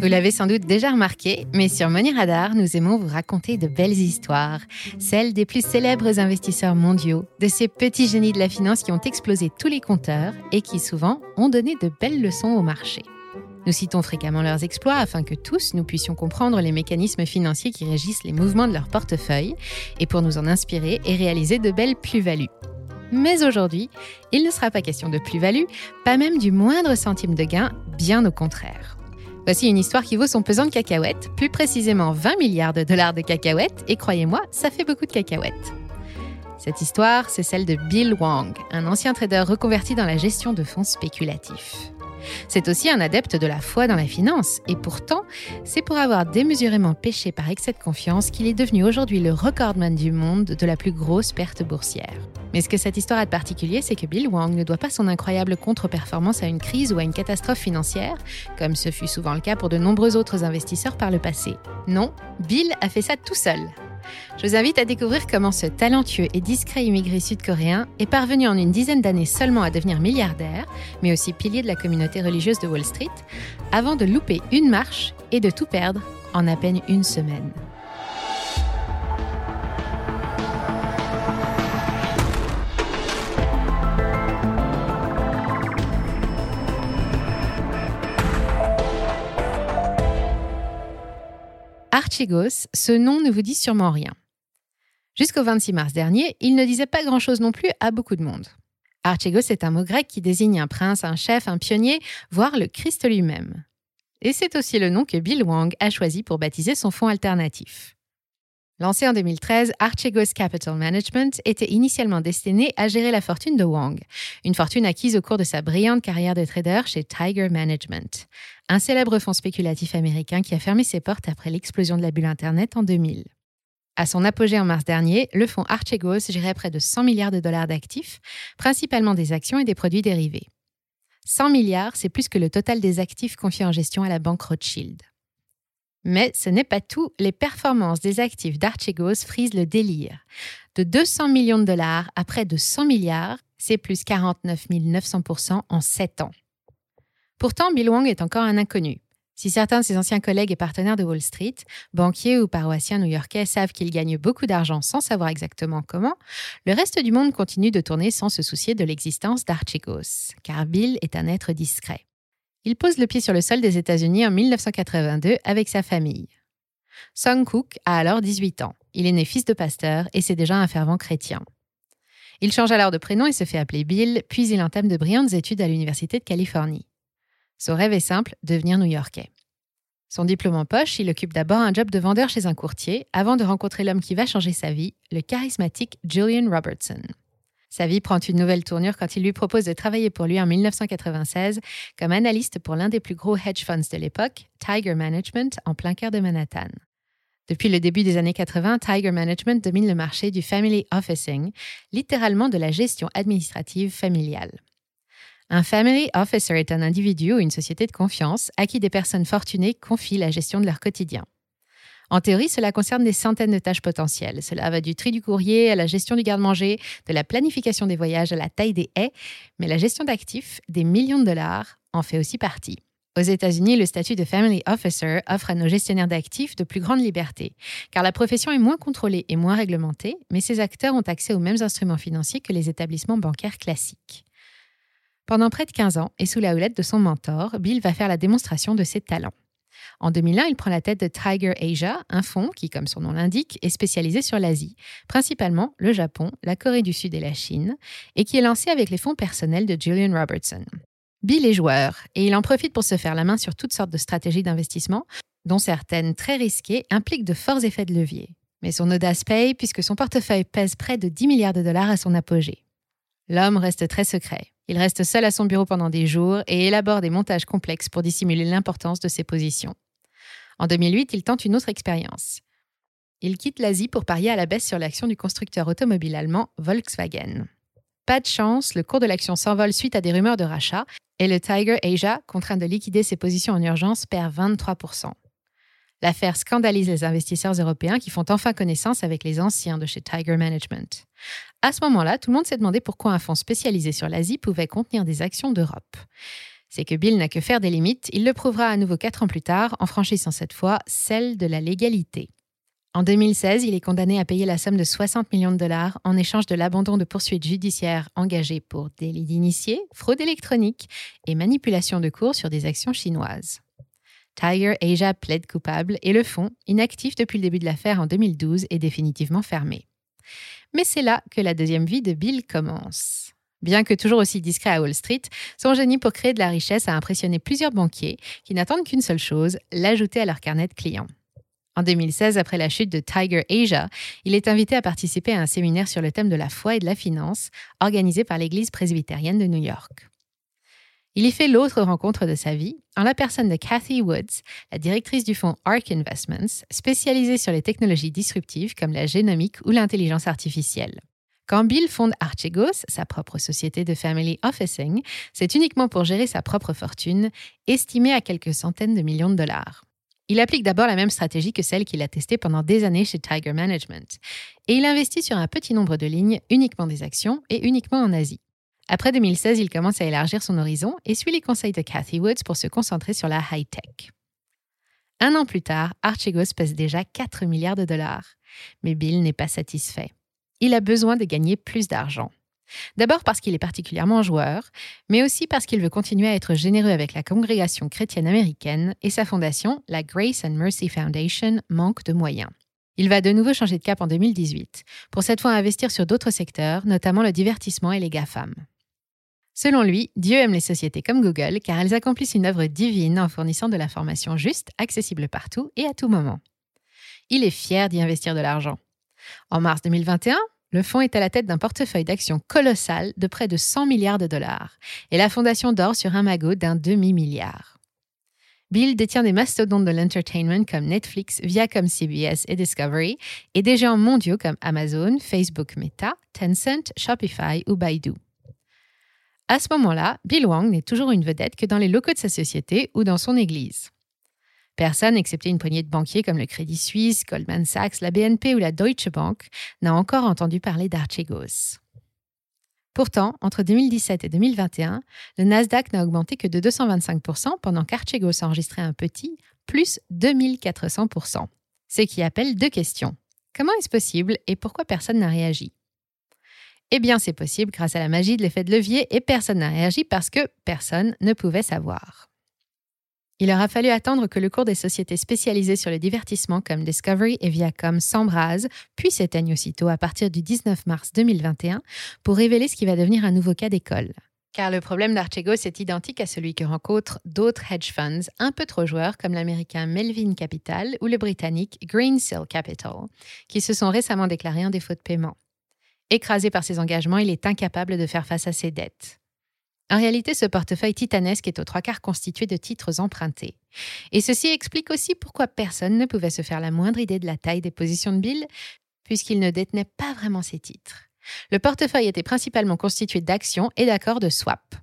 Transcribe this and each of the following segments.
Vous l'avez sans doute déjà remarqué, mais sur Money Radar, nous aimons vous raconter de belles histoires, celles des plus célèbres investisseurs mondiaux, de ces petits génies de la finance qui ont explosé tous les compteurs et qui souvent ont donné de belles leçons au marché. Nous citons fréquemment leurs exploits afin que tous nous puissions comprendre les mécanismes financiers qui régissent les mouvements de leur portefeuille et pour nous en inspirer et réaliser de belles plus-values. Mais aujourd'hui, il ne sera pas question de plus-value, pas même du moindre centime de gain, bien au contraire. Voici une histoire qui vaut son pesant de cacahuètes, plus précisément 20 milliards de dollars de cacahuètes, et croyez-moi, ça fait beaucoup de cacahuètes. Cette histoire, c'est celle de Bill Wang, un ancien trader reconverti dans la gestion de fonds spéculatifs. C'est aussi un adepte de la foi dans la finance, et pourtant, c'est pour avoir démesurément péché par excès de confiance qu'il est devenu aujourd'hui le recordman du monde de la plus grosse perte boursière. Mais ce que cette histoire a de particulier, c'est que Bill Wang ne doit pas son incroyable contre-performance à une crise ou à une catastrophe financière, comme ce fut souvent le cas pour de nombreux autres investisseurs par le passé. Non, Bill a fait ça tout seul. Je vous invite à découvrir comment ce talentueux et discret immigré sud-coréen est parvenu en une dizaine d'années seulement à devenir milliardaire, mais aussi pilier de la communauté religieuse de Wall Street, avant de louper une marche et de tout perdre en à peine une semaine. Archegos, ce nom ne vous dit sûrement rien. Jusqu'au 26 mars dernier, il ne disait pas grand-chose non plus à beaucoup de monde. Archegos est un mot grec qui désigne un prince, un chef, un pionnier, voire le Christ lui-même. Et c'est aussi le nom que Bill Wang a choisi pour baptiser son fonds alternatif. Lancé en 2013, Archegos Capital Management était initialement destiné à gérer la fortune de Wang, une fortune acquise au cours de sa brillante carrière de trader chez Tiger Management, un célèbre fonds spéculatif américain qui a fermé ses portes après l'explosion de la bulle Internet en 2000. À son apogée en mars dernier, le fonds Archegos gérait près de 100 milliards de dollars d'actifs, principalement des actions et des produits dérivés. 100 milliards, c'est plus que le total des actifs confiés en gestion à la banque Rothschild. Mais ce n'est pas tout, les performances des actifs d'Archegos frisent le délire. De 200 millions de dollars à près de 100 milliards, c'est plus 49 900% en 7 ans. Pourtant, Bill Wang est encore un inconnu. Si certains de ses anciens collègues et partenaires de Wall Street, banquiers ou paroissiens new-yorkais, savent qu'il gagne beaucoup d'argent sans savoir exactement comment, le reste du monde continue de tourner sans se soucier de l'existence d'Archegos, car Bill est un être discret. Il pose le pied sur le sol des États-Unis en 1982 avec sa famille. Song Cook a alors 18 ans. Il est né fils de pasteur et c'est déjà un fervent chrétien. Il change alors de prénom et se fait appeler Bill, puis il entame de brillantes études à l'Université de Californie. Son rêve est simple, devenir new-yorkais. Son diplôme en poche, il occupe d'abord un job de vendeur chez un courtier avant de rencontrer l'homme qui va changer sa vie, le charismatique Julian Robertson. Sa vie prend une nouvelle tournure quand il lui propose de travailler pour lui en 1996 comme analyste pour l'un des plus gros hedge funds de l'époque, Tiger Management, en plein cœur de Manhattan. Depuis le début des années 80, Tiger Management domine le marché du family officing, littéralement de la gestion administrative familiale. Un family officer est un individu ou une société de confiance à qui des personnes fortunées confient la gestion de leur quotidien. En théorie, cela concerne des centaines de tâches potentielles. Cela va du tri du courrier à la gestion du garde-manger, de la planification des voyages à la taille des haies, mais la gestion d'actifs, des millions de dollars, en fait aussi partie. Aux États-Unis, le statut de Family Officer offre à nos gestionnaires d'actifs de plus grandes libertés, car la profession est moins contrôlée et moins réglementée, mais ces acteurs ont accès aux mêmes instruments financiers que les établissements bancaires classiques. Pendant près de 15 ans, et sous la houlette de son mentor, Bill va faire la démonstration de ses talents. En 2001, il prend la tête de Tiger Asia, un fonds qui, comme son nom l'indique, est spécialisé sur l'Asie, principalement le Japon, la Corée du Sud et la Chine, et qui est lancé avec les fonds personnels de Julian Robertson. Bill est joueur, et il en profite pour se faire la main sur toutes sortes de stratégies d'investissement, dont certaines très risquées impliquent de forts effets de levier. Mais son audace paye puisque son portefeuille pèse près de 10 milliards de dollars à son apogée. L'homme reste très secret. Il reste seul à son bureau pendant des jours et élabore des montages complexes pour dissimuler l'importance de ses positions. En 2008, il tente une autre expérience. Il quitte l'Asie pour parier à la baisse sur l'action du constructeur automobile allemand Volkswagen. Pas de chance, le cours de l'action s'envole suite à des rumeurs de rachat et le Tiger Asia, contraint de liquider ses positions en urgence, perd 23%. L'affaire scandalise les investisseurs européens qui font enfin connaissance avec les anciens de chez Tiger Management. À ce moment-là, tout le monde s'est demandé pourquoi un fonds spécialisé sur l'Asie pouvait contenir des actions d'Europe. C'est que Bill n'a que faire des limites, il le prouvera à nouveau quatre ans plus tard en franchissant cette fois celle de la légalité. En 2016, il est condamné à payer la somme de 60 millions de dollars en échange de l'abandon de poursuites judiciaires engagées pour délit d'initié, fraude électronique et manipulation de cours sur des actions chinoises. Tiger Asia plaide coupable et le fonds, inactif depuis le début de l'affaire en 2012, est définitivement fermé. Mais c'est là que la deuxième vie de Bill commence. Bien que toujours aussi discret à Wall Street, son génie pour créer de la richesse a impressionné plusieurs banquiers qui n'attendent qu'une seule chose, l'ajouter à leur carnet de clients. En 2016, après la chute de Tiger Asia, il est invité à participer à un séminaire sur le thème de la foi et de la finance, organisé par l'Église presbytérienne de New York. Il y fait l'autre rencontre de sa vie, en la personne de Cathy Woods, la directrice du fonds ARK Investments, spécialisée sur les technologies disruptives comme la génomique ou l'intelligence artificielle. Quand Bill fonde Archegos, sa propre société de family officing, c'est uniquement pour gérer sa propre fortune, estimée à quelques centaines de millions de dollars. Il applique d'abord la même stratégie que celle qu'il a testée pendant des années chez Tiger Management, et il investit sur un petit nombre de lignes, uniquement des actions et uniquement en Asie. Après 2016, il commence à élargir son horizon et suit les conseils de Cathy Woods pour se concentrer sur la high-tech. Un an plus tard, Archegos pèse déjà 4 milliards de dollars. Mais Bill n'est pas satisfait il a besoin de gagner plus d'argent. D'abord parce qu'il est particulièrement joueur, mais aussi parce qu'il veut continuer à être généreux avec la congrégation chrétienne américaine et sa fondation, la Grace and Mercy Foundation, manque de moyens. Il va de nouveau changer de cap en 2018, pour cette fois investir sur d'autres secteurs, notamment le divertissement et les GAFAM. Selon lui, Dieu aime les sociétés comme Google car elles accomplissent une œuvre divine en fournissant de l'information juste, accessible partout et à tout moment. Il est fier d'y investir de l'argent. En mars 2021, le fonds est à la tête d'un portefeuille d'actions colossal de près de 100 milliards de dollars et la fondation dort sur un magot d'un demi-milliard. Bill détient des mastodontes de l'entertainment comme Netflix, Viacom CBS et Discovery et des géants mondiaux comme Amazon, Facebook Meta, Tencent, Shopify ou Baidu. À ce moment-là, Bill Wang n'est toujours une vedette que dans les locaux de sa société ou dans son église. Personne, excepté une poignée de banquiers comme le Crédit Suisse, Goldman Sachs, la BNP ou la Deutsche Bank, n'a encore entendu parler d'Archegos. Pourtant, entre 2017 et 2021, le Nasdaq n'a augmenté que de 225% pendant qu'Archegos a enregistré un petit plus 2400%. Ce qui appelle deux questions. Comment est-ce possible et pourquoi personne n'a réagi? Eh bien, c'est possible grâce à la magie de l'effet de levier et personne n'a réagi parce que personne ne pouvait savoir. Il aura fallu attendre que le cours des sociétés spécialisées sur le divertissement comme Discovery et Viacom s'embrase, puis s'éteigne aussitôt à partir du 19 mars 2021 pour révéler ce qui va devenir un nouveau cas d'école. Car le problème d'Archegos est identique à celui que rencontrent d'autres hedge funds un peu trop joueurs comme l'américain Melvin Capital ou le britannique Greensill Capital, qui se sont récemment déclarés en défaut de paiement. Écrasé par ses engagements, il est incapable de faire face à ses dettes. En réalité, ce portefeuille titanesque est aux trois quarts constitué de titres empruntés. Et ceci explique aussi pourquoi personne ne pouvait se faire la moindre idée de la taille des positions de Bill, puisqu'il ne détenait pas vraiment ces titres. Le portefeuille était principalement constitué d'actions et d'accords de swap.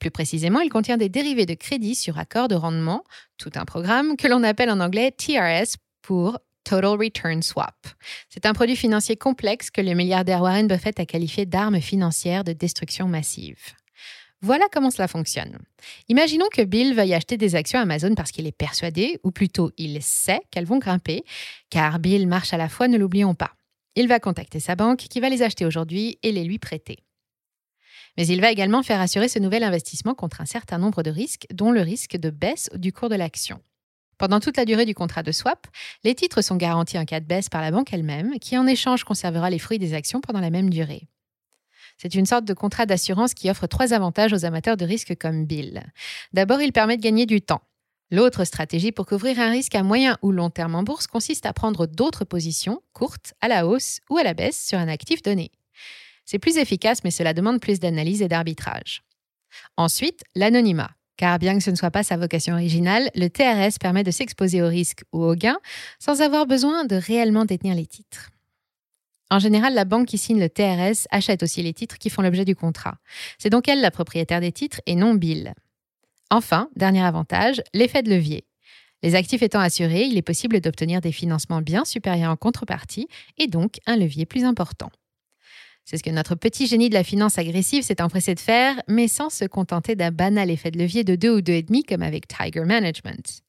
Plus précisément, il contient des dérivés de crédit sur accord de rendement, tout un programme que l'on appelle en anglais TRS pour Total Return Swap. C'est un produit financier complexe que le milliardaire Warren Buffett a qualifié d'arme financière de destruction massive. Voilà comment cela fonctionne. Imaginons que Bill veuille acheter des actions Amazon parce qu'il est persuadé, ou plutôt il sait qu'elles vont grimper, car Bill marche à la fois, ne l'oublions pas. Il va contacter sa banque qui va les acheter aujourd'hui et les lui prêter. Mais il va également faire assurer ce nouvel investissement contre un certain nombre de risques, dont le risque de baisse du cours de l'action. Pendant toute la durée du contrat de swap, les titres sont garantis en cas de baisse par la banque elle-même, qui en échange conservera les fruits des actions pendant la même durée. C'est une sorte de contrat d'assurance qui offre trois avantages aux amateurs de risque comme Bill. D'abord, il permet de gagner du temps. L'autre stratégie pour couvrir un risque à moyen ou long terme en bourse consiste à prendre d'autres positions, courtes, à la hausse ou à la baisse, sur un actif donné. C'est plus efficace, mais cela demande plus d'analyse et d'arbitrage. Ensuite, l'anonymat. Car bien que ce ne soit pas sa vocation originale, le TRS permet de s'exposer au risque ou au gain sans avoir besoin de réellement détenir les titres. En général, la banque qui signe le TRS achète aussi les titres qui font l'objet du contrat. C'est donc elle la propriétaire des titres et non Bill. Enfin, dernier avantage, l'effet de levier. Les actifs étant assurés, il est possible d'obtenir des financements bien supérieurs en contrepartie et donc un levier plus important. C'est ce que notre petit génie de la finance agressive s'est empressé de faire, mais sans se contenter d'un banal effet de levier de 2 ou 2,5 comme avec Tiger Management.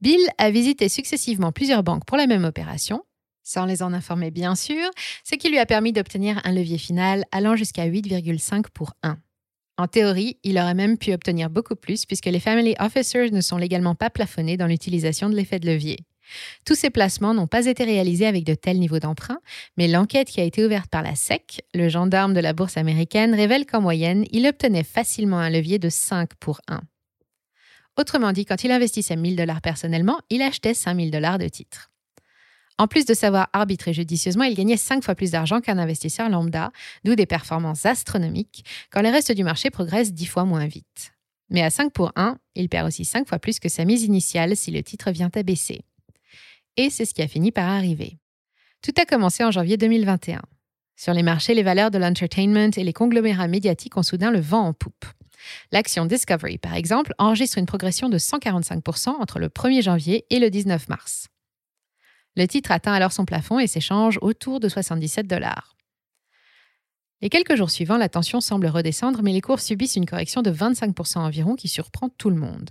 Bill a visité successivement plusieurs banques pour la même opération, sans les en informer bien sûr, ce qui lui a permis d'obtenir un levier final allant jusqu'à 8,5 pour 1. En théorie, il aurait même pu obtenir beaucoup plus puisque les family officers ne sont légalement pas plafonnés dans l'utilisation de l'effet de levier. Tous ces placements n'ont pas été réalisés avec de tels niveaux d'emprunt, mais l'enquête qui a été ouverte par la SEC, le gendarme de la bourse américaine, révèle qu'en moyenne, il obtenait facilement un levier de 5 pour 1. Autrement dit, quand il investissait 1000 dollars personnellement, il achetait 5000 dollars de titres. En plus de savoir arbitrer judicieusement, il gagnait 5 fois plus d'argent qu'un investisseur lambda, d'où des performances astronomiques, quand le reste du marché progresse 10 fois moins vite. Mais à 5 pour 1, il perd aussi 5 fois plus que sa mise initiale si le titre vient à baisser et c'est ce qui a fini par arriver. Tout a commencé en janvier 2021. Sur les marchés, les valeurs de l'entertainment et les conglomérats médiatiques ont soudain le vent en poupe. L'action Discovery, par exemple, enregistre une progression de 145% entre le 1er janvier et le 19 mars. Le titre atteint alors son plafond et s'échange autour de 77 dollars. Les quelques jours suivants, la tension semble redescendre, mais les cours subissent une correction de 25% environ qui surprend tout le monde.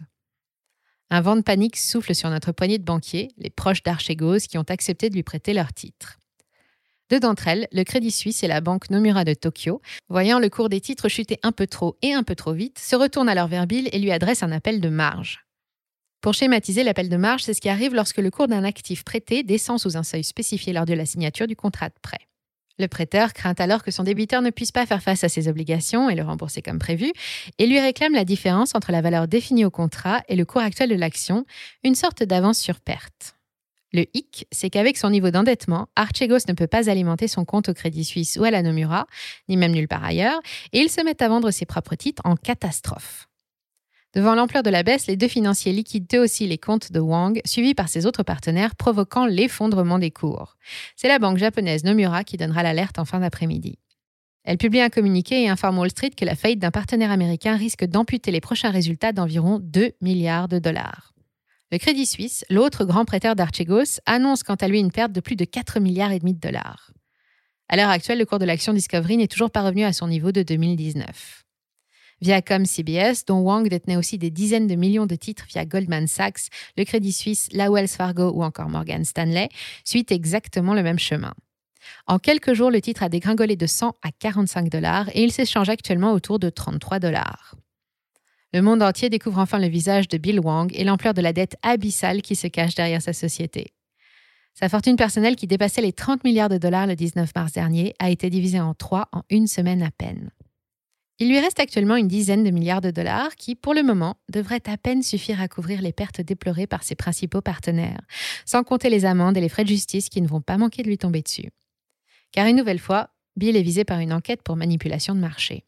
Un vent de panique souffle sur notre poignée de banquiers, les proches d'Archegos qui ont accepté de lui prêter leurs titres. Deux d'entre elles, le Crédit Suisse et la banque Nomura de Tokyo, voyant le cours des titres chuter un peu trop et un peu trop vite, se retournent alors vers Bill et lui adressent un appel de marge. Pour schématiser, l'appel de marge, c'est ce qui arrive lorsque le cours d'un actif prêté descend sous un seuil spécifié lors de la signature du contrat de prêt. Le prêteur craint alors que son débiteur ne puisse pas faire face à ses obligations et le rembourser comme prévu, et lui réclame la différence entre la valeur définie au contrat et le cours actuel de l'action, une sorte d'avance sur perte. Le hic, c'est qu'avec son niveau d'endettement, Archegos ne peut pas alimenter son compte au Crédit Suisse ou à la Nomura, ni même nulle part ailleurs, et il se met à vendre ses propres titres en catastrophe. Devant l'ampleur de la baisse, les deux financiers liquident eux aussi les comptes de Wang, suivis par ses autres partenaires, provoquant l'effondrement des cours. C'est la banque japonaise Nomura qui donnera l'alerte en fin d'après-midi. Elle publie un communiqué et informe Wall Street que la faillite d'un partenaire américain risque d'amputer les prochains résultats d'environ 2 milliards de dollars. Le Crédit Suisse, l'autre grand prêteur d'Archegos, annonce quant à lui une perte de plus de 4 milliards et demi de dollars. À l'heure actuelle, le cours de l'action Discovery n'est toujours pas revenu à son niveau de 2019. Viacom CBS, dont Wang détenait aussi des dizaines de millions de titres via Goldman Sachs, le Crédit Suisse, la Wells Fargo ou encore Morgan Stanley, suit exactement le même chemin. En quelques jours, le titre a dégringolé de 100 à 45 dollars et il s'échange actuellement autour de 33 dollars. Le monde entier découvre enfin le visage de Bill Wang et l'ampleur de la dette abyssale qui se cache derrière sa société. Sa fortune personnelle, qui dépassait les 30 milliards de dollars le 19 mars dernier, a été divisée en trois en une semaine à peine. Il lui reste actuellement une dizaine de milliards de dollars qui, pour le moment, devraient à peine suffire à couvrir les pertes déplorées par ses principaux partenaires, sans compter les amendes et les frais de justice qui ne vont pas manquer de lui tomber dessus. Car une nouvelle fois, Bill est visé par une enquête pour manipulation de marché.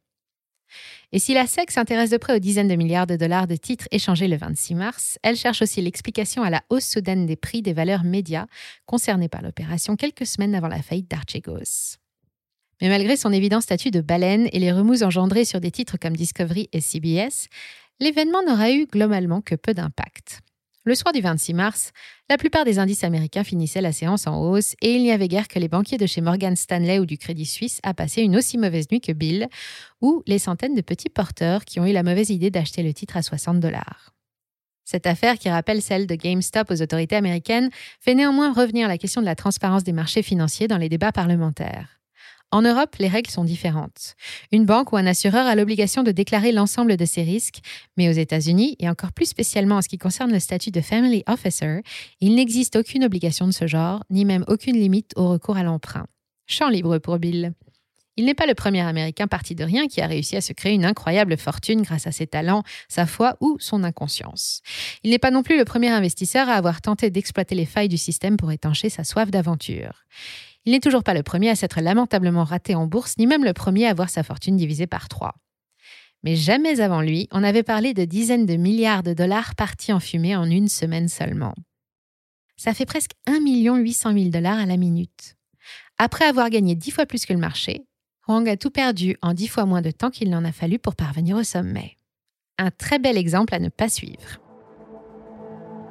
Et si la SEC s'intéresse de près aux dizaines de milliards de dollars de titres échangés le 26 mars, elle cherche aussi l'explication à la hausse soudaine des prix des valeurs médias concernées par l'opération quelques semaines avant la faillite d'Archegos. Mais malgré son évident statut de baleine et les remous engendrés sur des titres comme Discovery et CBS, l'événement n'aura eu globalement que peu d'impact. Le soir du 26 mars, la plupart des indices américains finissaient la séance en hausse et il n'y avait guère que les banquiers de chez Morgan Stanley ou du Crédit Suisse à passer une aussi mauvaise nuit que Bill, ou les centaines de petits porteurs qui ont eu la mauvaise idée d'acheter le titre à 60 dollars. Cette affaire, qui rappelle celle de GameStop aux autorités américaines, fait néanmoins revenir la question de la transparence des marchés financiers dans les débats parlementaires. En Europe, les règles sont différentes. Une banque ou un assureur a l'obligation de déclarer l'ensemble de ses risques, mais aux États-Unis, et encore plus spécialement en ce qui concerne le statut de Family Officer, il n'existe aucune obligation de ce genre, ni même aucune limite au recours à l'emprunt. Champ libre pour Bill. Il n'est pas le premier Américain parti de rien qui a réussi à se créer une incroyable fortune grâce à ses talents, sa foi ou son inconscience. Il n'est pas non plus le premier investisseur à avoir tenté d'exploiter les failles du système pour étancher sa soif d'aventure. Il n'est toujours pas le premier à s'être lamentablement raté en bourse, ni même le premier à voir sa fortune divisée par trois. Mais jamais avant lui, on avait parlé de dizaines de milliards de dollars partis en fumée en une semaine seulement. Ça fait presque 1 800 000 dollars à la minute. Après avoir gagné dix fois plus que le marché, Wang a tout perdu en dix fois moins de temps qu'il n'en a fallu pour parvenir au sommet. Un très bel exemple à ne pas suivre.